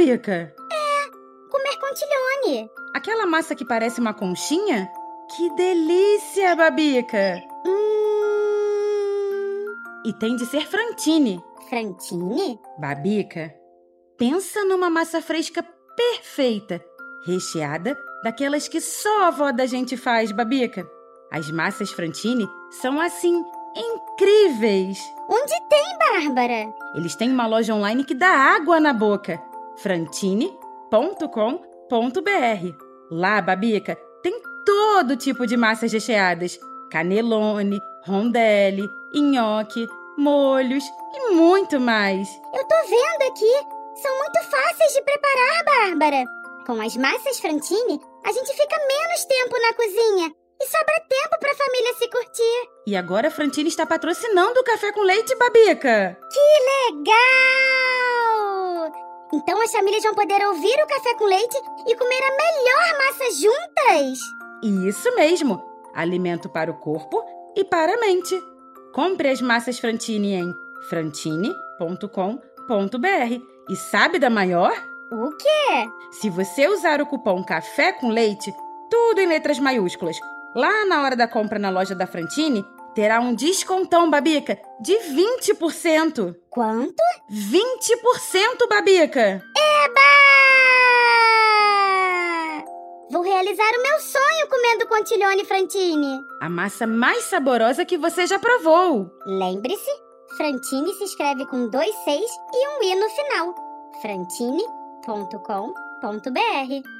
Outro, Babica? Comer contilhone. Aquela massa que parece uma conchinha? Que delícia, Babica! Hum. E tem de ser frantine. Frantine? Babica, pensa numa massa fresca perfeita, recheada daquelas que só a avó da gente faz, Babica. As massas frantine são assim incríveis. Onde tem, Bárbara? Eles têm uma loja online que dá água na boca. frantine.com.br. Lá, Babica, tem todo tipo de massas recheadas: canelone, rondelli, nhoque, molhos e muito mais. Eu tô vendo aqui. São muito fáceis de preparar, Bárbara. Com as massas Frantine, a gente fica menos tempo na cozinha e sobra tempo pra família se curtir. E agora a Frantine está patrocinando o café com leite, Babica. Legal! Então as famílias vão poder ouvir o café com leite e comer a melhor massa juntas. Isso mesmo! Alimento para o corpo e para a mente. Compre as massas Frantine em frantine.com.br. E sabe da maior? O quê? Se você usar o cupom Café com Leite, tudo em letras maiúsculas, lá na hora da compra na loja da Frantine, terá um descontão, Babica, de 20%. Quanto? 20%, Babica! Eba! Vou realizar o meu sonho comendo contilhone Frantine. A massa mais saborosa que você já provou. Lembre-se, Frantine se escreve com dois seis e um i no final. frantine.com.br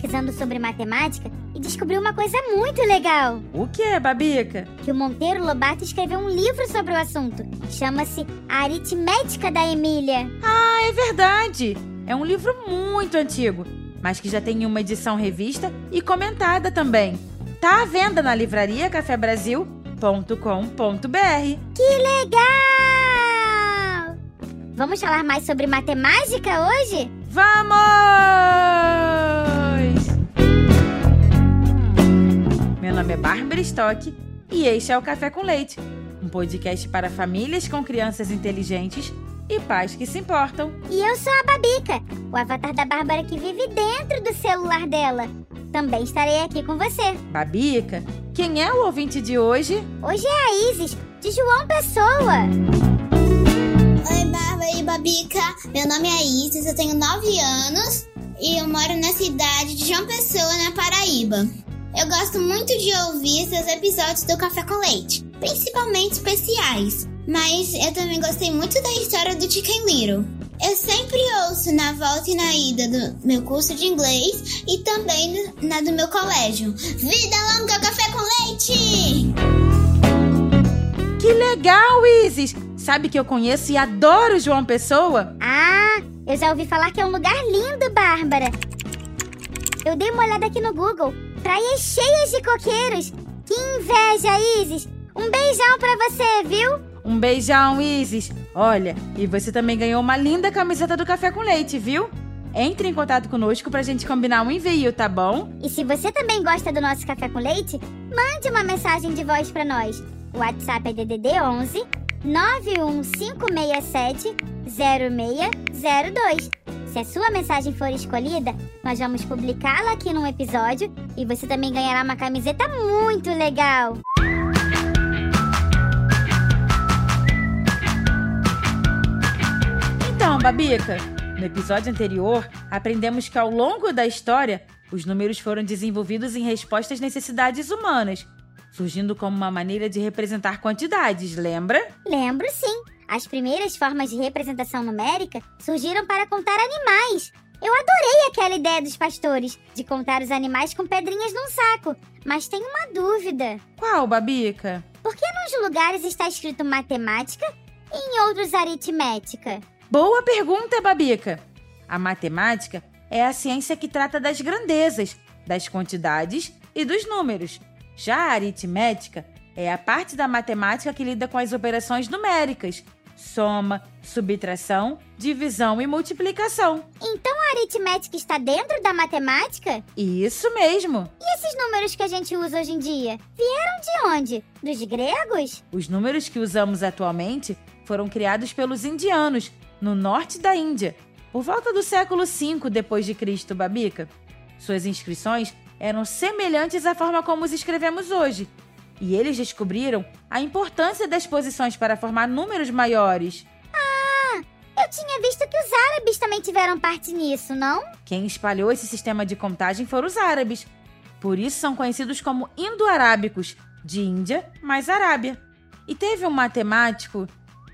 Pesquisando sobre matemática e descobri uma coisa muito legal. O que é, Babica? Que o Monteiro Lobato escreveu um livro sobre o assunto. Chama-se A Aritmética da Emília. Ah, é verdade! É um livro muito antigo, mas que já tem uma edição revista e comentada também. Tá à venda na livraria cafebrasil.com.br. Que legal! Vamos falar mais sobre matemática hoje? Vamos! Nome é Bárbara Stock e este é o Café com Leite, um podcast para famílias com crianças inteligentes e pais que se importam. E eu sou a Babica, o avatar da Bárbara que vive dentro do celular dela. Também estarei aqui com você. Babica, quem é o ouvinte de hoje? Hoje é a Isis, de João Pessoa. Oi, Bárbara e Babica. Meu nome é Isis, eu tenho 9 anos e eu moro na cidade de João Pessoa, na Paraíba. Eu gosto muito de ouvir seus episódios do Café com Leite, principalmente especiais. Mas eu também gostei muito da história do Chicken Little. Eu sempre ouço na volta e na ida do meu curso de inglês e também na do meu colégio. Vida longa Café com Leite! Que legal, Isis! Sabe que eu conheço e adoro João Pessoa? Ah, eu já ouvi falar que é um lugar lindo, Bárbara. Eu dei uma olhada aqui no Google. Praias cheias de coqueiros. Que inveja, Isis. Um beijão pra você, viu? Um beijão, Isis. Olha, e você também ganhou uma linda camiseta do Café com Leite, viu? Entre em contato conosco pra gente combinar um envio, tá bom? E se você também gosta do nosso café com leite, mande uma mensagem de voz pra nós. O WhatsApp é DDD 11 91567 0602. Se a sua mensagem for escolhida, nós vamos publicá-la aqui num episódio e você também ganhará uma camiseta muito legal. Então, Babica, no episódio anterior, aprendemos que ao longo da história, os números foram desenvolvidos em resposta às necessidades humanas, surgindo como uma maneira de representar quantidades, lembra? Lembro sim. As primeiras formas de representação numérica surgiram para contar animais. Eu adorei aquela ideia dos pastores de contar os animais com pedrinhas num saco, mas tenho uma dúvida. Qual, Babica? Por que nos lugares está escrito matemática e em outros aritmética? Boa pergunta, Babica. A matemática é a ciência que trata das grandezas, das quantidades e dos números. Já a aritmética é a parte da matemática que lida com as operações numéricas, soma, subtração, divisão e multiplicação. Então a aritmética está dentro da matemática? Isso mesmo! E esses números que a gente usa hoje em dia? Vieram de onde? Dos gregos? Os números que usamos atualmente foram criados pelos indianos, no norte da Índia, por volta do século V depois de Cristo, Babica. Suas inscrições eram semelhantes à forma como os escrevemos hoje, e eles descobriram a importância das posições para formar números maiores. Ah, eu tinha visto que os árabes também tiveram parte nisso, não? Quem espalhou esse sistema de contagem foram os árabes. Por isso são conhecidos como indo-arábicos, de Índia mais Arábia. E teve um matemático,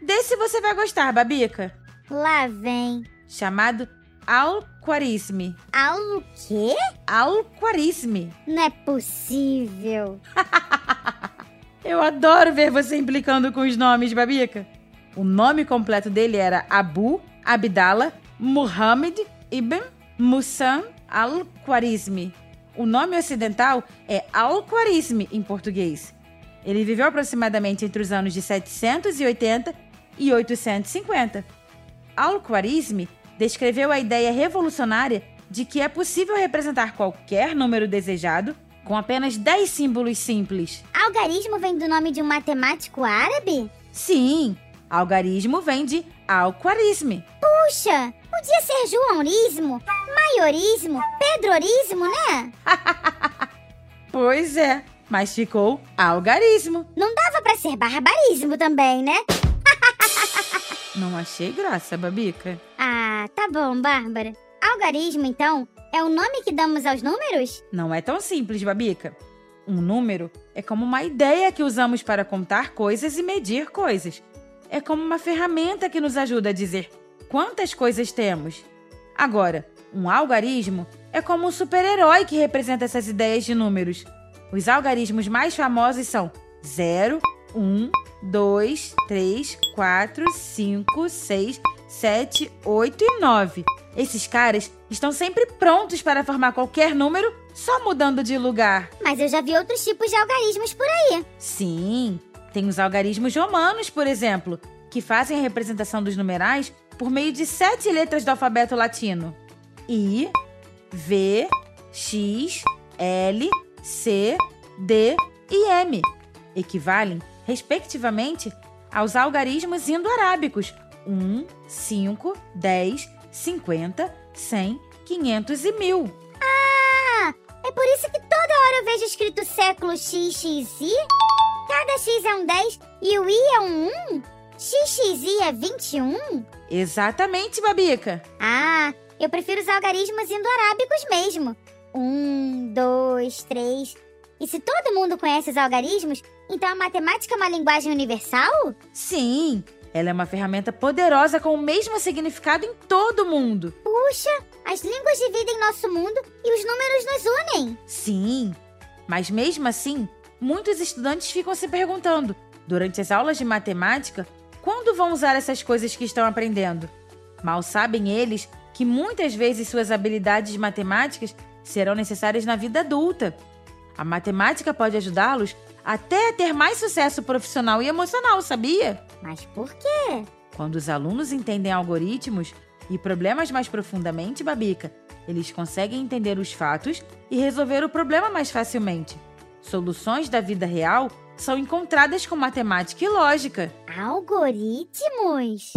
desse você vai gostar, Babica, Lá vem. chamado Al-Khwarizmi. Al quê? Al-Khwarizmi. Não é possível. Eu adoro ver você implicando com os nomes, Babica. O nome completo dele era Abu Abdallah Muhammad Ibn Musan Al-Khwarizmi. O nome ocidental é Al-Khwarizmi em português. Ele viveu aproximadamente entre os anos de 780 e 850. Al-Khwarizmi descreveu a ideia revolucionária de que é possível representar qualquer número desejado com apenas 10 símbolos simples. Algarismo vem do nome de um matemático árabe? Sim, algarismo vem de Al-Khwarizmi. Puxa, podia ser Joãorismo, Maiorismo, Pedrorismo, né? Pois é, mas ficou algarismo. Não dava pra ser barbarismo também, né? Não achei graça, Babica. Ah, tá bom, Bárbara. Algarismo, então, é o nome que damos aos números? Não é tão simples, Babica. Um número é como uma ideia que usamos para contar coisas e medir coisas. É como uma ferramenta que nos ajuda a dizer quantas coisas temos. Agora, um algarismo é como um super-herói que representa essas ideias de números. Os algarismos mais famosos são 0, 1, 2, 3, 4, 5, 6, 7, 8 e 9. Esses caras estão sempre prontos para formar qualquer número, só mudando de lugar. Mas eu já vi outros tipos de algarismos por aí. Sim, tem os algarismos romanos, por exemplo, que fazem a representação dos numerais por meio de sete letras do alfabeto latino: I, V, X, L, C, D e M. Equivalem, respectivamente, aos algarismos indo-arábicos 1, 5, 10, 50, 100, 500 e 1000. Ah, é por isso que toda hora eu vejo escrito século XXI? Cada X é um 10 e o I é um 1? XXI é 21? Exatamente, Babica. Ah, eu prefiro os algarismos indo-arábicos mesmo. Um, dois, três. E se todo mundo conhece os algarismos, então a matemática é uma linguagem universal? Sim, ela é uma ferramenta poderosa com o mesmo significado em todo o mundo. Puxa, as línguas dividem nosso mundo e os números nos unem. Sim, mas mesmo assim, muitos estudantes ficam se perguntando, durante as aulas de matemática, quando vão usar essas coisas que estão aprendendo. Mal sabem eles que muitas vezes suas habilidades matemáticas serão necessárias na vida adulta. A matemática pode ajudá-los até a ter mais sucesso profissional e emocional, sabia? Mas por quê? Quando os alunos entendem algoritmos e problemas mais profundamente, Babica, eles conseguem entender os fatos e resolver o problema mais facilmente. Soluções da vida real são encontradas com matemática e lógica. Algoritmos?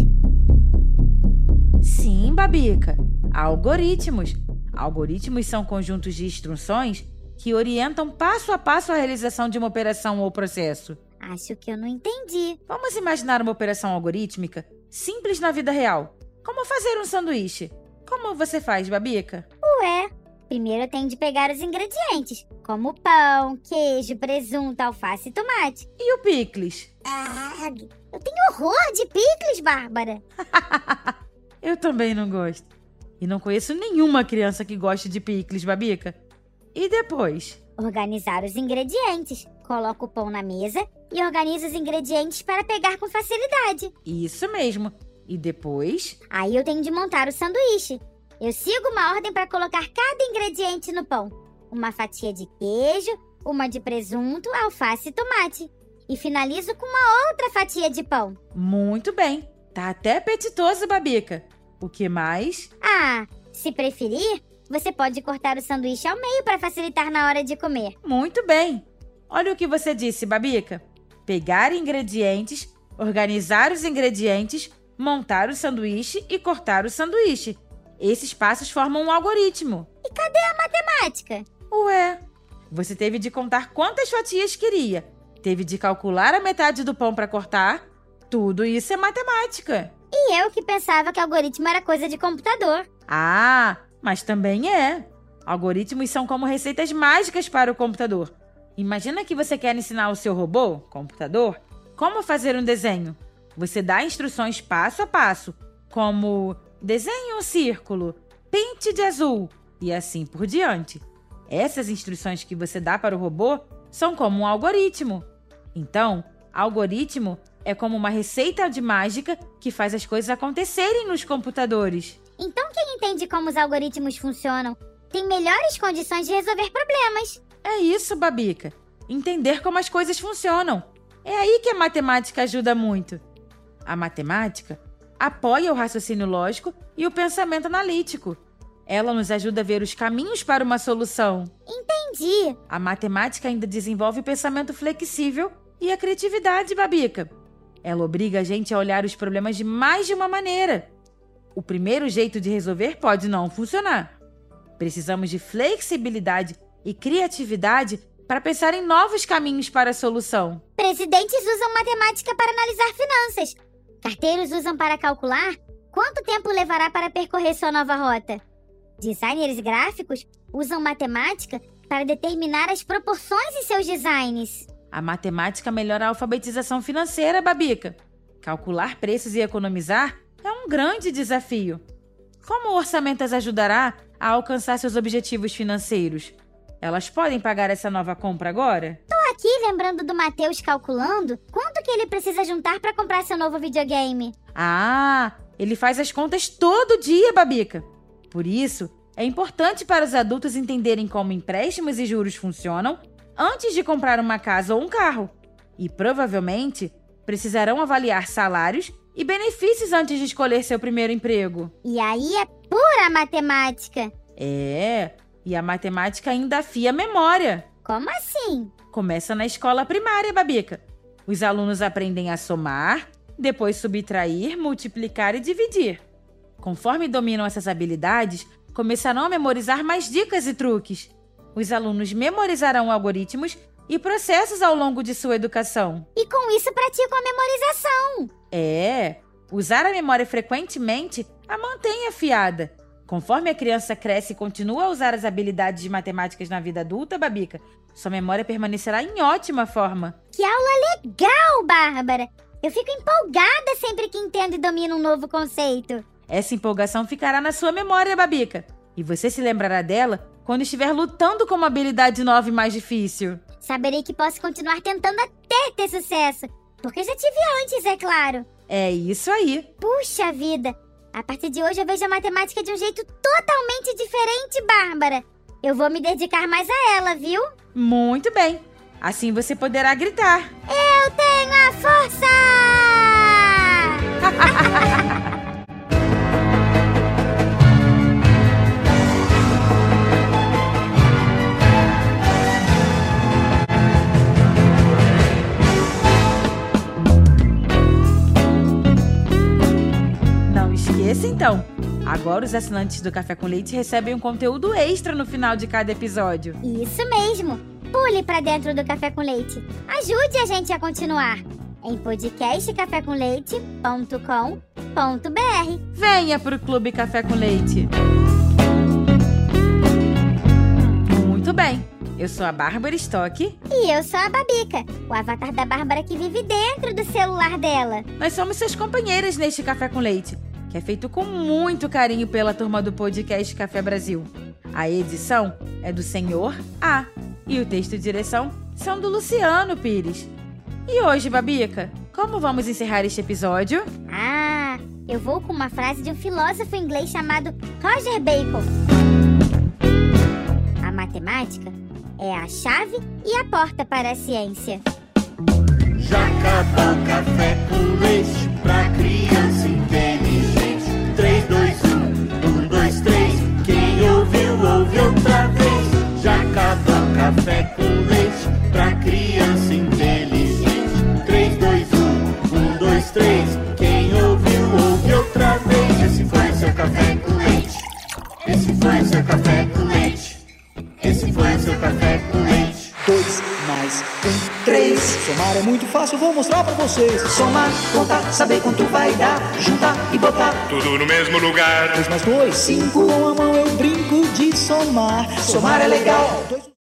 Sim, Babica, algoritmos. Algoritmos são conjuntos de instruções que orientam passo a passo a realização de uma operação ou processo. Acho que eu não entendi. Vamos imaginar uma operação algorítmica simples na vida real. Como fazer um sanduíche. Como você faz, Babica? Ué, primeiro eu tenho de pegar os ingredientes, como pão, queijo, presunto, alface e tomate. E o picles? Ah, eu tenho horror de picles, Bárbara. Eu também não gosto. E não conheço nenhuma criança que goste de picles, Babica. E depois? Organizar os ingredientes. Coloco o pão na mesa e organizo os ingredientes para pegar com facilidade. Isso mesmo. E depois? Aí eu tenho de montar o sanduíche. Eu sigo uma ordem para colocar cada ingrediente no pão: uma fatia de queijo, uma de presunto, alface e tomate. E finalizo com uma outra fatia de pão. Muito bem. Tá até apetitoso, Babica. O que mais? Ah, se preferir, você pode cortar o sanduíche ao meio para facilitar na hora de comer. Muito bem. Olha o que você disse, Babica. Pegar ingredientes, organizar os ingredientes, montar o sanduíche e cortar o sanduíche. Esses passos formam um algoritmo. E cadê a matemática? Ué, você teve de contar quantas fatias queria, teve de calcular a metade do pão para cortar. Tudo isso é matemática. E eu que pensava que algoritmo era coisa de computador. Ah, mas também é. Algoritmos são como receitas mágicas para o computador. Imagina que você quer ensinar o seu robô, computador, como fazer um desenho. Você dá instruções passo a passo, como desenhe um círculo, pinte de azul e assim por diante. Essas instruções que você dá para o robô são como um algoritmo. Então, algoritmo é como uma receita de mágica que faz as coisas acontecerem nos computadores. Então, quem entende como os algoritmos funcionam tem melhores condições de resolver problemas. É isso, Babica. Entender como as coisas funcionam. É aí que a matemática ajuda muito. A matemática apoia o raciocínio lógico e o pensamento analítico. Ela nos ajuda a ver os caminhos para uma solução. Entendi. A matemática ainda desenvolve o pensamento flexível e a criatividade, Babica. Ela obriga a gente a olhar os problemas de mais de uma maneira. O primeiro jeito de resolver pode não funcionar. Precisamos de flexibilidade e criatividade para pensar em novos caminhos para a solução. Presidentes usam matemática para analisar finanças. Carteiros usam para calcular quanto tempo levará para percorrer sua nova rota. Designers gráficos usam matemática para determinar as proporções em seus designs. A matemática melhora a alfabetização financeira, Babica. Calcular preços e economizar é um grande desafio. Como o orçamento as ajudará a alcançar seus objetivos financeiros? Elas podem pagar essa nova compra agora? Tô aqui lembrando do Matheus calculando quanto que ele precisa juntar para comprar seu novo videogame. Ah, ele faz as contas todo dia, Babica. Por isso, é importante para os adultos entenderem como empréstimos e juros funcionam antes de comprar uma casa ou um carro. E provavelmente precisarão avaliar salários e benefícios antes de escolher seu primeiro emprego. E aí é pura matemática. É, e a matemática ainda afia a memória. Como assim? Começa na escola primária, Babica. Os alunos aprendem a somar, depois subtrair, multiplicar e dividir. Conforme dominam essas habilidades, começarão a memorizar mais dicas e truques. Os alunos memorizarão algoritmos e processos ao longo de sua educação. E com isso praticam a memorização. É, usar a memória frequentemente a mantém afiada. Conforme a criança cresce e continua a usar as habilidades de matemáticas na vida adulta, Babica, sua memória permanecerá em ótima forma. Que aula legal, Bárbara! Eu fico empolgada sempre que entendo e domino um novo conceito. Essa empolgação ficará na sua memória, Babica. E você se lembrará dela quando estiver lutando com uma habilidade nova e mais difícil. Saberei que posso continuar tentando até ter sucesso. Porque já tive antes, é claro. É isso aí. Puxa vida! A partir de hoje eu vejo a matemática de um jeito totalmente diferente, Bárbara. Eu vou me dedicar mais a ela, viu? Muito bem. Assim você poderá gritar. Eu tenho a força! Esqueça então. Agora os assinantes do Café com Leite recebem um conteúdo extra no final de cada episódio. Isso mesmo. Pule pra dentro do Café com Leite. Ajude a gente a continuar em podcastcafécomleite.com.br. Venha pro Clube Café com Leite. Muito bem. Eu sou a Bárbara Stock. E eu sou a Babica, o avatar da Bárbara que vive dentro do celular dela. Nós somos suas companheiras neste Café com Leite, que é feito com muito carinho pela turma do podcast Café Brasil. A edição é do Senhor A e o texto e direção são do Luciano Pires. E hoje, Babica, como vamos encerrar este episódio? Ah, eu vou com uma frase de um filósofo inglês chamado Roger Bacon. A matemática é a chave e a porta para a ciência. Já acabou o café com leite pra criança Somar é muito fácil, vou mostrar pra vocês. Somar, contar, saber quanto vai dar. Juntar e botar. Tudo no mesmo lugar. Dois mais dois, cinco. Com a mão eu brinco de somar. Somar é legal.